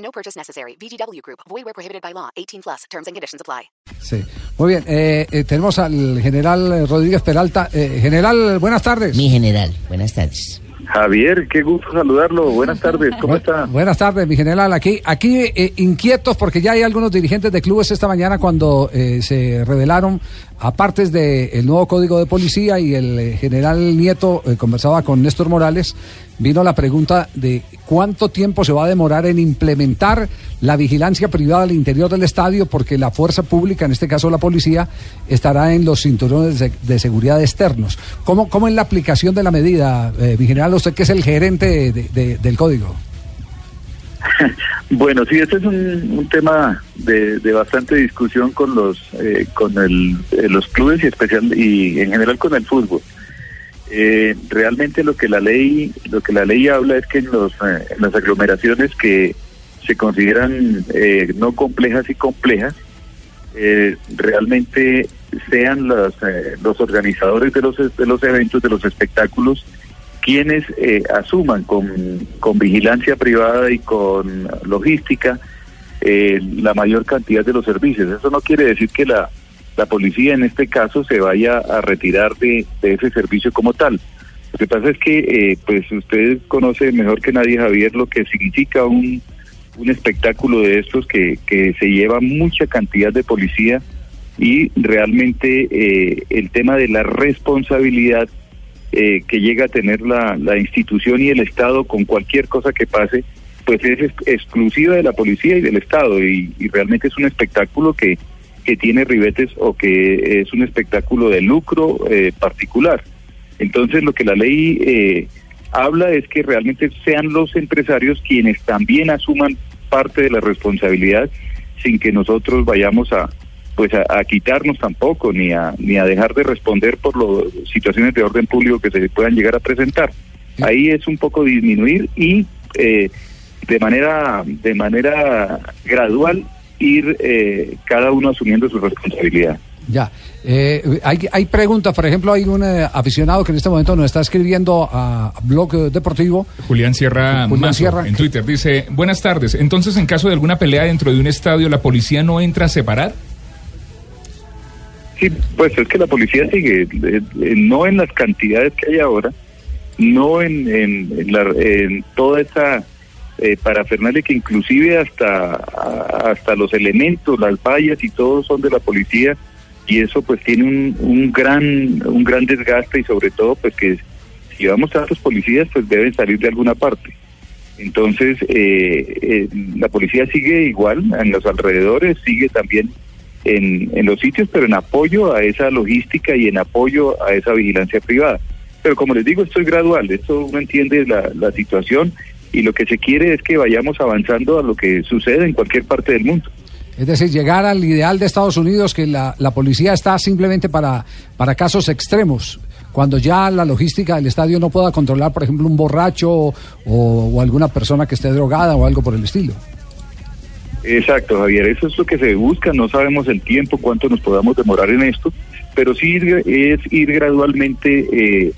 No purchase necessary. VGW Group. Void where prohibited by law. 18 plus. Terms and conditions apply. Sí. Muy bien, eh, eh, tenemos al general Rodríguez Peralta. Eh, general, buenas tardes. Mi general, buenas tardes. Javier, qué gusto saludarlo. Buenas tardes, ¿cómo está? Buenas tardes, mi general. Aquí, aquí eh, inquietos porque ya hay algunos dirigentes de clubes esta mañana cuando eh, se revelaron, aparte del nuevo código de policía y el eh, general Nieto eh, conversaba con Néstor Morales, vino la pregunta de cuánto tiempo se va a demorar en implementar la vigilancia privada al interior del estadio porque la fuerza pública, en este caso la policía, estará en los cinturones de, de seguridad externos. ¿Cómo, ¿Cómo es la aplicación de la medida, eh, general, usted que es el gerente de- de- del código? Bueno, sí, este es un, un tema de, de bastante discusión con los eh, con el, eh, los clubes y especial y en general con el fútbol. Eh, realmente lo que la ley lo que la ley habla es que en los eh, las aglomeraciones que se consideran eh, no complejas y complejas eh, realmente sean los eh, los organizadores de los de los eventos de los espectáculos quienes asuman con, con vigilancia privada y con logística la mayor cantidad de los servicios. Eso no quiere decir que la, la policía en este caso se vaya a retirar de, de ese servicio como tal. Lo que pasa es que, eh, pues usted conoce mejor que nadie, Javier, lo que significa un, un espectáculo de estos que, que se lleva mucha cantidad de policía y realmente eh, el tema de la responsabilidad eh, que llega a tener la, la institución y el Estado con cualquier cosa que pase, pues es ex- exclusiva de la policía y del Estado y realmente es un espectáculo que, que tiene ribetes o que es un espectáculo de lucro eh, particular. Entonces lo que la ley eh, habla es que realmente sean los empresarios quienes también asuman parte de la responsabilidad sin que nosotros vayamos a pues a, a quitarnos tampoco ni a ni a dejar de responder por las situaciones de orden público que se puedan llegar a presentar. Ahí es un poco disminuir y eh, de manera de manera gradual ir eh, cada uno asumiendo su responsabilidad. Ya. Eh, hay, hay preguntas, por ejemplo, hay un eh, aficionado que en este momento nos está escribiendo a Blog Deportivo. Julián Sierra Julián Mazo, Sierra. en Twitter dice, buenas tardes, entonces en caso de alguna pelea dentro de un estadio, ¿la policía no entra a separar? Sí, pues es que la policía sigue, eh, eh, no en las cantidades que hay ahora, no en, en, en la- en toda esa eh, parafernalia que inclusive hasta, hasta los elementos, las vallas y todo son de la policía y eso pues tiene un, un gran un gran desgaste y sobre todo pues que si vamos tantos policías pues deben salir de alguna parte. Entonces, eh, eh, la policía sigue igual en los alrededores, sigue también en, en los sitios, pero en apoyo a esa logística y en apoyo a esa vigilancia privada. Pero como les digo, esto es gradual, esto uno entiende la, la situación y lo que se quiere es que vayamos avanzando a lo que sucede en cualquier parte del mundo. Es decir, llegar al ideal de Estados Unidos, que la, la policía está simplemente para, para casos extremos. Cuando ya la logística del estadio no pueda controlar, por ejemplo, un borracho o, o alguna persona que esté drogada o algo por el estilo. Exacto, Javier, eso es lo que se busca, no sabemos el tiempo, cuánto nos podamos demorar en esto, pero sí es ir gradualmente eh,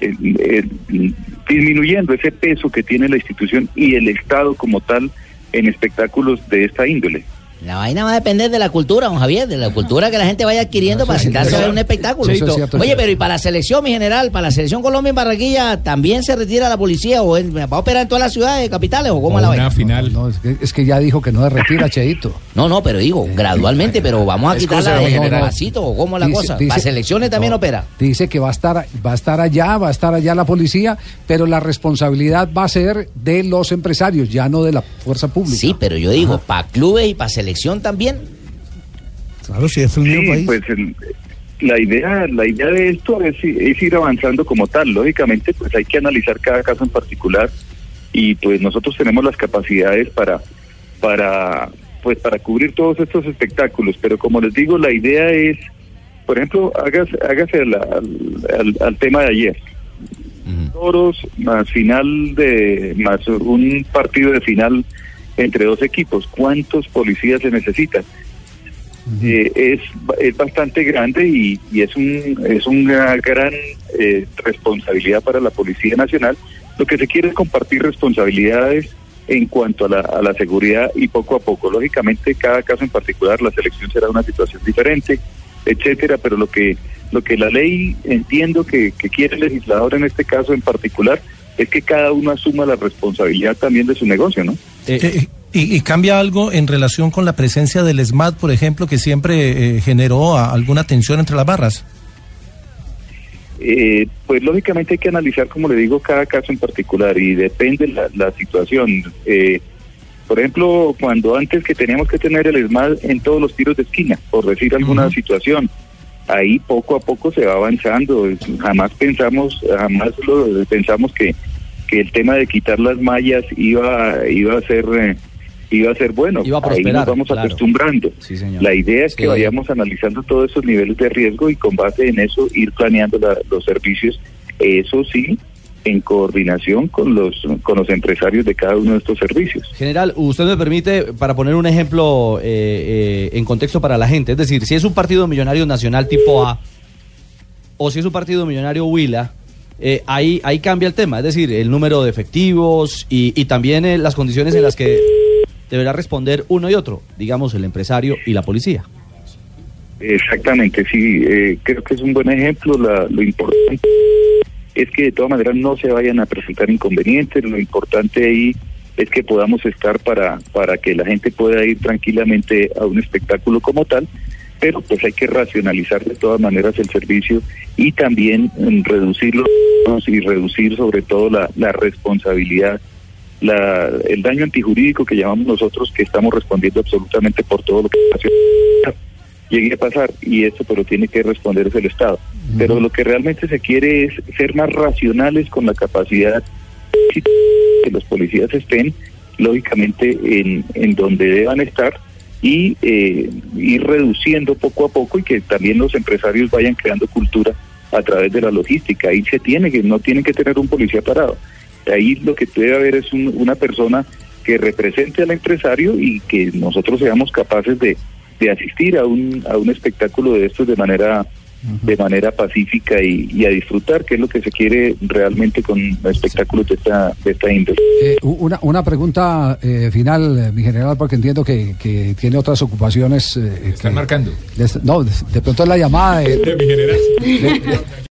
el- el- disminuyendo ese peso que tiene la institución y el Estado como tal en espectáculos de esta índole. La vaina va a depender de la cultura, don Javier, de la cultura que la gente vaya adquiriendo para sentarse a ver un espectáculo. Eso es cierto, Oye, pero y para la selección, mi general, para la selección Colombia en Barranquilla, ¿también se retira la policía o va a operar en todas las ciudades capitales o cómo O es la una vaina? final. No, es, que, es que ya dijo que no se retira, Cheito. No, no, pero digo, gradualmente, pero vamos a quitarla de general. pasito o cómo es la Dice- cosa. dice- para selecciones también no, opera. Dice que va a estar, va a estar allá, va a estar allá la policía, pero la responsabilidad va a ser de los empresarios, ya no de la fuerza pública. Sí, pero yo digo, para clubes y para selección también. Claro, si es un mismo Sí, país. pues el- la idea, la idea de esto es, es ir avanzando como tal. Lógicamente, pues hay que analizar cada caso en particular y pues nosotros tenemos las capacidades para para pues para cubrir todos estos espectáculos. Pero como les digo, la idea es, por ejemplo, hágase, hágase al, al- al tema de ayer. Toros más final de más un partido de final entre dos equipos. ¿Cuántos policías se necesitan? Eh, es, es bastante grande y, y es un es una gran eh, responsabilidad para la Policía Nacional. Lo que se quiere es compartir responsabilidades en cuanto a la, a la seguridad y poco a poco. Lógicamente, cada caso en particular, la selección será una situación diferente, etcétera, pero lo que lo que la ley entiendo que, que quiere el legislador en este caso en particular es que cada uno asuma la responsabilidad también de su negocio, ¿no? Eh, y, y cambia algo en relación con la presencia del SMAT, por ejemplo, que siempre eh, generó a- alguna tensión entre las barras. Eh, pues lógicamente hay que analizar, como le digo, cada caso en particular y depende la, la situación. Eh, por ejemplo, cuando antes que teníamos que tener el ESMAD en todos los tiros de esquina, por decir alguna situación, ahí poco a poco se va avanzando. Jamás pensamos, jamás lo, pensamos que, que el tema de quitar las mallas iba, iba a ser... eh, iba a ser bueno, Iba a ahí prosperar, nos vamos claro. acostumbrando. Sí. La idea es que Sí. vayamos analizando todos esos niveles de riesgo y con base en eso ir planeando la- los servicios, eso sí, en coordinación con los con los empresarios de cada uno de estos servicios. General, usted me permite, para poner un ejemplo eh, eh, en contexto para la gente, es decir, si es un partido millonario nacional tipo A, o si es un partido millonario Huila, eh, ahí, ahí cambia el tema, es decir, el número de efectivos y, y también eh, las condiciones en las que deberá responder uno y otro, digamos, el empresario y la policía. Exactamente, sí, eh, creo que es un buen ejemplo. La- lo importante es que de todas maneras no se vayan a presentar inconvenientes. Lo importante ahí es que podamos estar para, para que la gente pueda ir tranquilamente a un espectáculo como tal, pero pues hay que racionalizar de todas maneras el servicio y también mm, reducirlo y reducir sobre todo la, la responsabilidad la, el daño antijurídico que llamamos nosotros, que estamos respondiendo absolutamente por todo lo que llegue a pasar, y esto pero tiene que responder es el Estado. Pero lo que realmente se quiere es ser más racionales con la capacidad que los policías estén, lógicamente, en, en donde deban estar y eh, ir reduciendo poco a poco y que también los empresarios vayan creando cultura a través de la logística. Ahí se tiene que, no tienen que tener un policía parado. Ahí lo que debe haber es un- una persona que represente al empresario y que nosotros seamos capaces de, de asistir a un, a un espectáculo de estos de manera de manera pacífica y, y a disfrutar, que es lo que se quiere realmente con espectáculos de esta, de esta índole. Eh, una, una pregunta eh, final, eh, mi general, porque entiendo que, que tiene otras ocupaciones. eh, Están que- marcando. les- no, de, de pronto es la llamada de, Mi general. de-